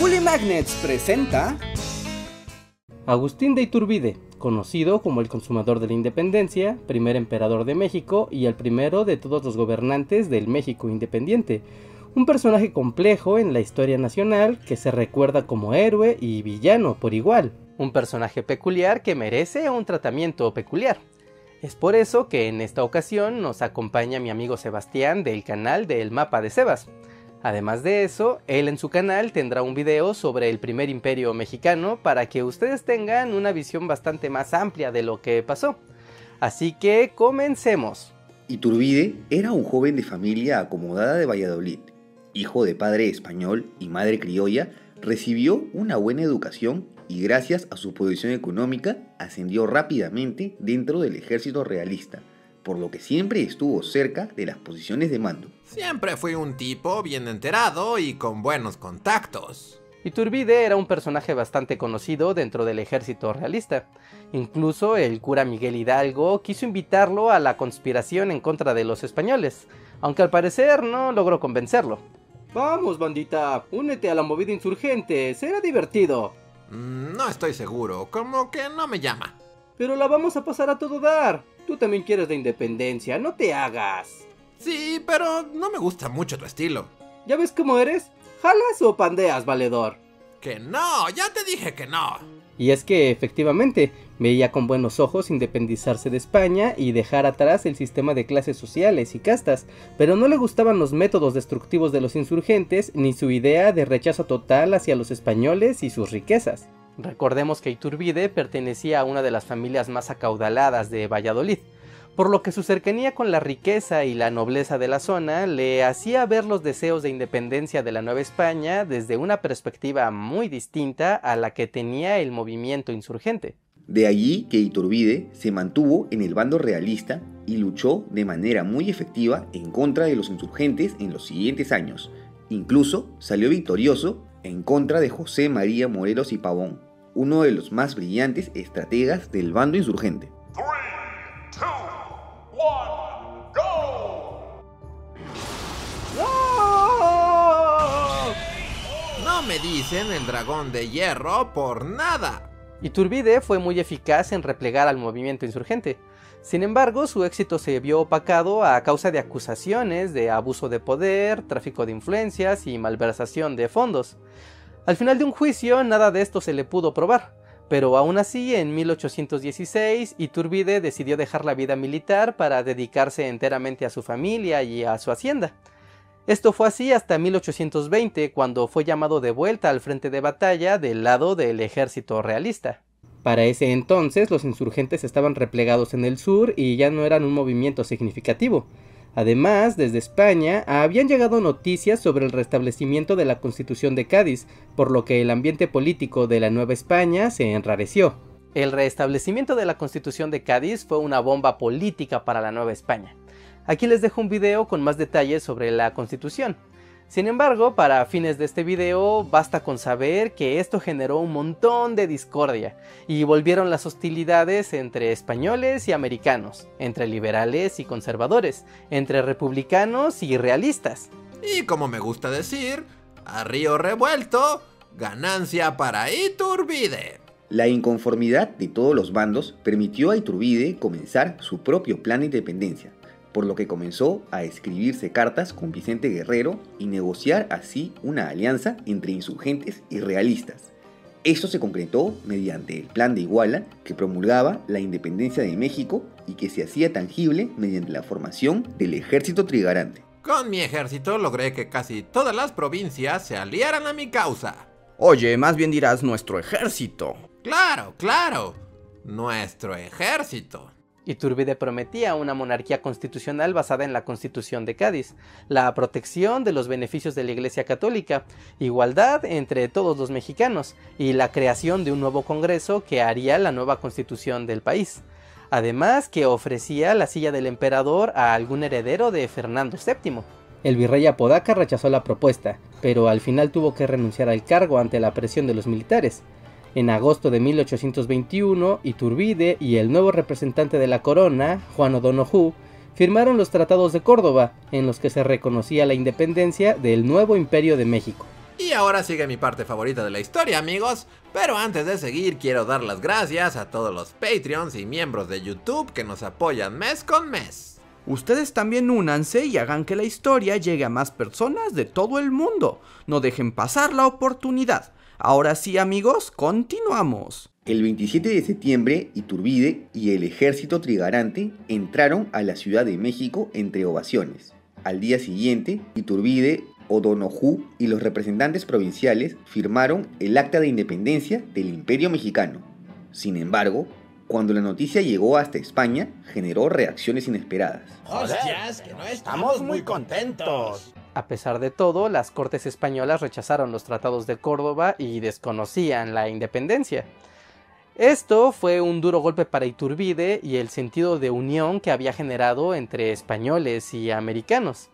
Bully Magnets presenta Agustín de Iturbide, conocido como el consumador de la independencia, primer emperador de México y el primero de todos los gobernantes del México independiente. Un personaje complejo en la historia nacional que se recuerda como héroe y villano por igual. Un personaje peculiar que merece un tratamiento peculiar. Es por eso que en esta ocasión nos acompaña mi amigo Sebastián del canal del Mapa de Sebas. Además de eso, él en su canal tendrá un video sobre el primer imperio mexicano para que ustedes tengan una visión bastante más amplia de lo que pasó. Así que comencemos. Iturbide era un joven de familia acomodada de Valladolid. Hijo de padre español y madre criolla, recibió una buena educación y gracias a su posición económica ascendió rápidamente dentro del ejército realista por lo que siempre estuvo cerca de las posiciones de mando. Siempre fui un tipo bien enterado y con buenos contactos. Iturbide era un personaje bastante conocido dentro del ejército realista. Incluso el cura Miguel Hidalgo quiso invitarlo a la conspiración en contra de los españoles, aunque al parecer no logró convencerlo. Vamos, bandita, únete a la movida insurgente, será divertido. Mm, no estoy seguro, como que no me llama. Pero la vamos a pasar a todo dar. Tú también quieres la independencia, no te hagas. Sí, pero no me gusta mucho tu estilo. ¿Ya ves cómo eres? ¿Jalas o pandeas, valedor? Que no, ya te dije que no. Y es que efectivamente veía con buenos ojos independizarse de España y dejar atrás el sistema de clases sociales y castas, pero no le gustaban los métodos destructivos de los insurgentes ni su idea de rechazo total hacia los españoles y sus riquezas. Recordemos que Iturbide pertenecía a una de las familias más acaudaladas de Valladolid, por lo que su cercanía con la riqueza y la nobleza de la zona le hacía ver los deseos de independencia de la Nueva España desde una perspectiva muy distinta a la que tenía el movimiento insurgente. De allí que Iturbide se mantuvo en el bando realista y luchó de manera muy efectiva en contra de los insurgentes en los siguientes años. Incluso salió victorioso en contra de José María Morelos y Pavón, uno de los más brillantes estrategas del bando insurgente. Dicen el dragón de hierro por nada. Iturbide fue muy eficaz en replegar al movimiento insurgente. Sin embargo, su éxito se vio opacado a causa de acusaciones de abuso de poder, tráfico de influencias y malversación de fondos. Al final de un juicio nada de esto se le pudo probar, pero aún así en 1816 Iturbide decidió dejar la vida militar para dedicarse enteramente a su familia y a su hacienda. Esto fue así hasta 1820, cuando fue llamado de vuelta al frente de batalla del lado del ejército realista. Para ese entonces los insurgentes estaban replegados en el sur y ya no eran un movimiento significativo. Además, desde España habían llegado noticias sobre el restablecimiento de la Constitución de Cádiz, por lo que el ambiente político de la Nueva España se enrareció. El restablecimiento de la Constitución de Cádiz fue una bomba política para la Nueva España. Aquí les dejo un video con más detalles sobre la Constitución. Sin embargo, para fines de este video, basta con saber que esto generó un montón de discordia y volvieron las hostilidades entre españoles y americanos, entre liberales y conservadores, entre republicanos y realistas. Y como me gusta decir, a río revuelto, ganancia para Iturbide. La inconformidad de todos los bandos permitió a Iturbide comenzar su propio plan de independencia, por lo que comenzó a escribirse cartas con Vicente Guerrero y negociar así una alianza entre insurgentes y realistas. Esto se concretó mediante el Plan de Iguala, que promulgaba la independencia de México y que se hacía tangible mediante la formación del ejército trigarante. Con mi ejército logré que casi todas las provincias se aliaran a mi causa. Oye, más bien dirás nuestro ejército. Claro, claro. Nuestro ejército. Iturbide prometía una monarquía constitucional basada en la Constitución de Cádiz, la protección de los beneficios de la Iglesia Católica, igualdad entre todos los mexicanos y la creación de un nuevo Congreso que haría la nueva constitución del país. Además que ofrecía la silla del emperador a algún heredero de Fernando VII. El virrey Apodaca rechazó la propuesta, pero al final tuvo que renunciar al cargo ante la presión de los militares. En agosto de 1821, Iturbide y el nuevo representante de la corona, Juan O'Donoghue, firmaron los tratados de Córdoba, en los que se reconocía la independencia del nuevo imperio de México. Y ahora sigue mi parte favorita de la historia, amigos. Pero antes de seguir, quiero dar las gracias a todos los Patreons y miembros de YouTube que nos apoyan mes con mes. Ustedes también únanse y hagan que la historia llegue a más personas de todo el mundo. No dejen pasar la oportunidad. Ahora sí, amigos, continuamos. El 27 de septiembre, Iturbide y el ejército trigarante entraron a la Ciudad de México entre ovaciones. Al día siguiente, Iturbide, O'Donoghue y los representantes provinciales firmaron el Acta de Independencia del Imperio Mexicano. Sin embargo, cuando la noticia llegó hasta España, generó reacciones inesperadas. ¡Hostias, que no estamos muy contentos! A pesar de todo, las cortes españolas rechazaron los tratados de Córdoba y desconocían la independencia. Esto fue un duro golpe para Iturbide y el sentido de unión que había generado entre españoles y americanos.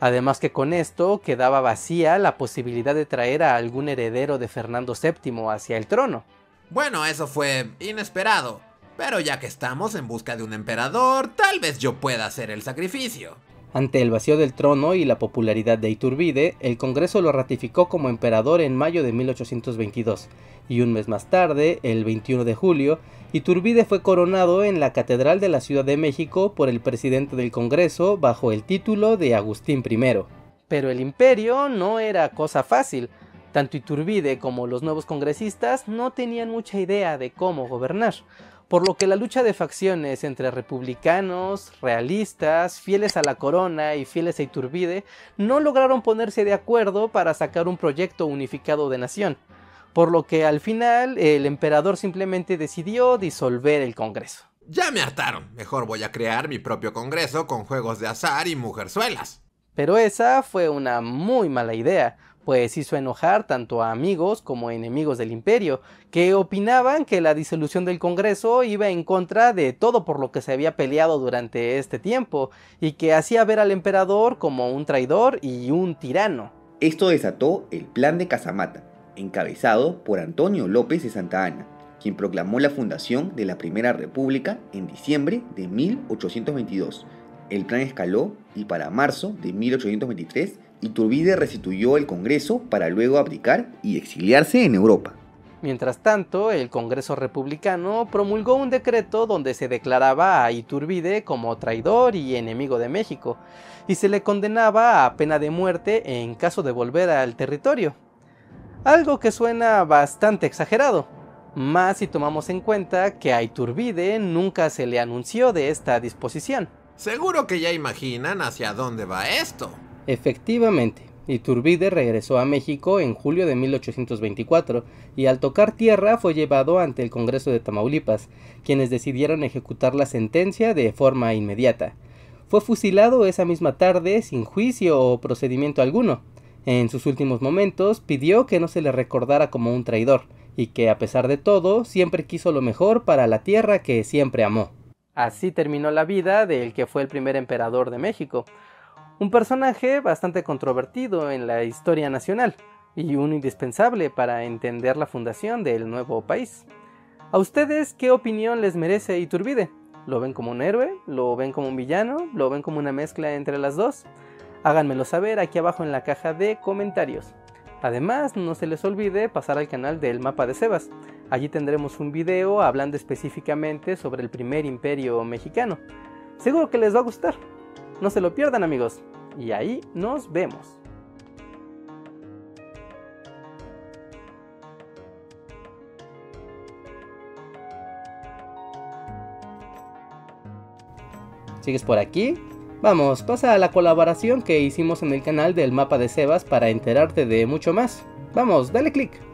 Además que con esto quedaba vacía la posibilidad de traer a algún heredero de Fernando VII hacia el trono. Bueno, eso fue inesperado, pero ya que estamos en busca de un emperador, tal vez yo pueda hacer el sacrificio. Ante el vacío del trono y la popularidad de Iturbide, el Congreso lo ratificó como emperador en mayo de 1822, y un mes más tarde, el 21 de julio, Iturbide fue coronado en la Catedral de la Ciudad de México por el presidente del Congreso bajo el título de Agustín I. Pero el imperio no era cosa fácil. Tanto Iturbide como los nuevos congresistas no tenían mucha idea de cómo gobernar por lo que la lucha de facciones entre republicanos, realistas, fieles a la corona y fieles a Iturbide no lograron ponerse de acuerdo para sacar un proyecto unificado de nación, por lo que al final el emperador simplemente decidió disolver el Congreso. Ya me hartaron, mejor voy a crear mi propio Congreso con juegos de azar y mujerzuelas. Pero esa fue una muy mala idea, pues hizo enojar tanto a amigos como a enemigos del imperio, que opinaban que la disolución del Congreso iba en contra de todo por lo que se había peleado durante este tiempo, y que hacía ver al emperador como un traidor y un tirano. Esto desató el Plan de Casamata, encabezado por Antonio López de Santa Anna, quien proclamó la fundación de la Primera República en diciembre de 1822. El plan escaló y para marzo de 1823 Iturbide restituyó el Congreso para luego abdicar y exiliarse en Europa. Mientras tanto, el Congreso Republicano promulgó un decreto donde se declaraba a Iturbide como traidor y enemigo de México, y se le condenaba a pena de muerte en caso de volver al territorio. Algo que suena bastante exagerado, más si tomamos en cuenta que a Iturbide nunca se le anunció de esta disposición. Seguro que ya imaginan hacia dónde va esto. Efectivamente, Iturbide regresó a México en julio de 1824 y al tocar tierra fue llevado ante el Congreso de Tamaulipas, quienes decidieron ejecutar la sentencia de forma inmediata. Fue fusilado esa misma tarde sin juicio o procedimiento alguno. En sus últimos momentos pidió que no se le recordara como un traidor, y que a pesar de todo siempre quiso lo mejor para la tierra que siempre amó. Así terminó la vida del que fue el primer emperador de México, un personaje bastante controvertido en la historia nacional y uno indispensable para entender la fundación del nuevo país. ¿A ustedes qué opinión les merece Iturbide? ¿Lo ven como un héroe? ¿Lo ven como un villano? ¿Lo ven como una mezcla entre las dos? Háganmelo saber aquí abajo en la caja de comentarios. Además, no se les olvide pasar al canal del mapa de Sebas. Allí tendremos un video hablando específicamente sobre el primer imperio mexicano. Seguro que les va a gustar. No se lo pierdan amigos. Y ahí nos vemos. ¿Sigues por aquí? Vamos, pasa a la colaboración que hicimos en el canal del mapa de Sebas para enterarte de mucho más. Vamos, dale click.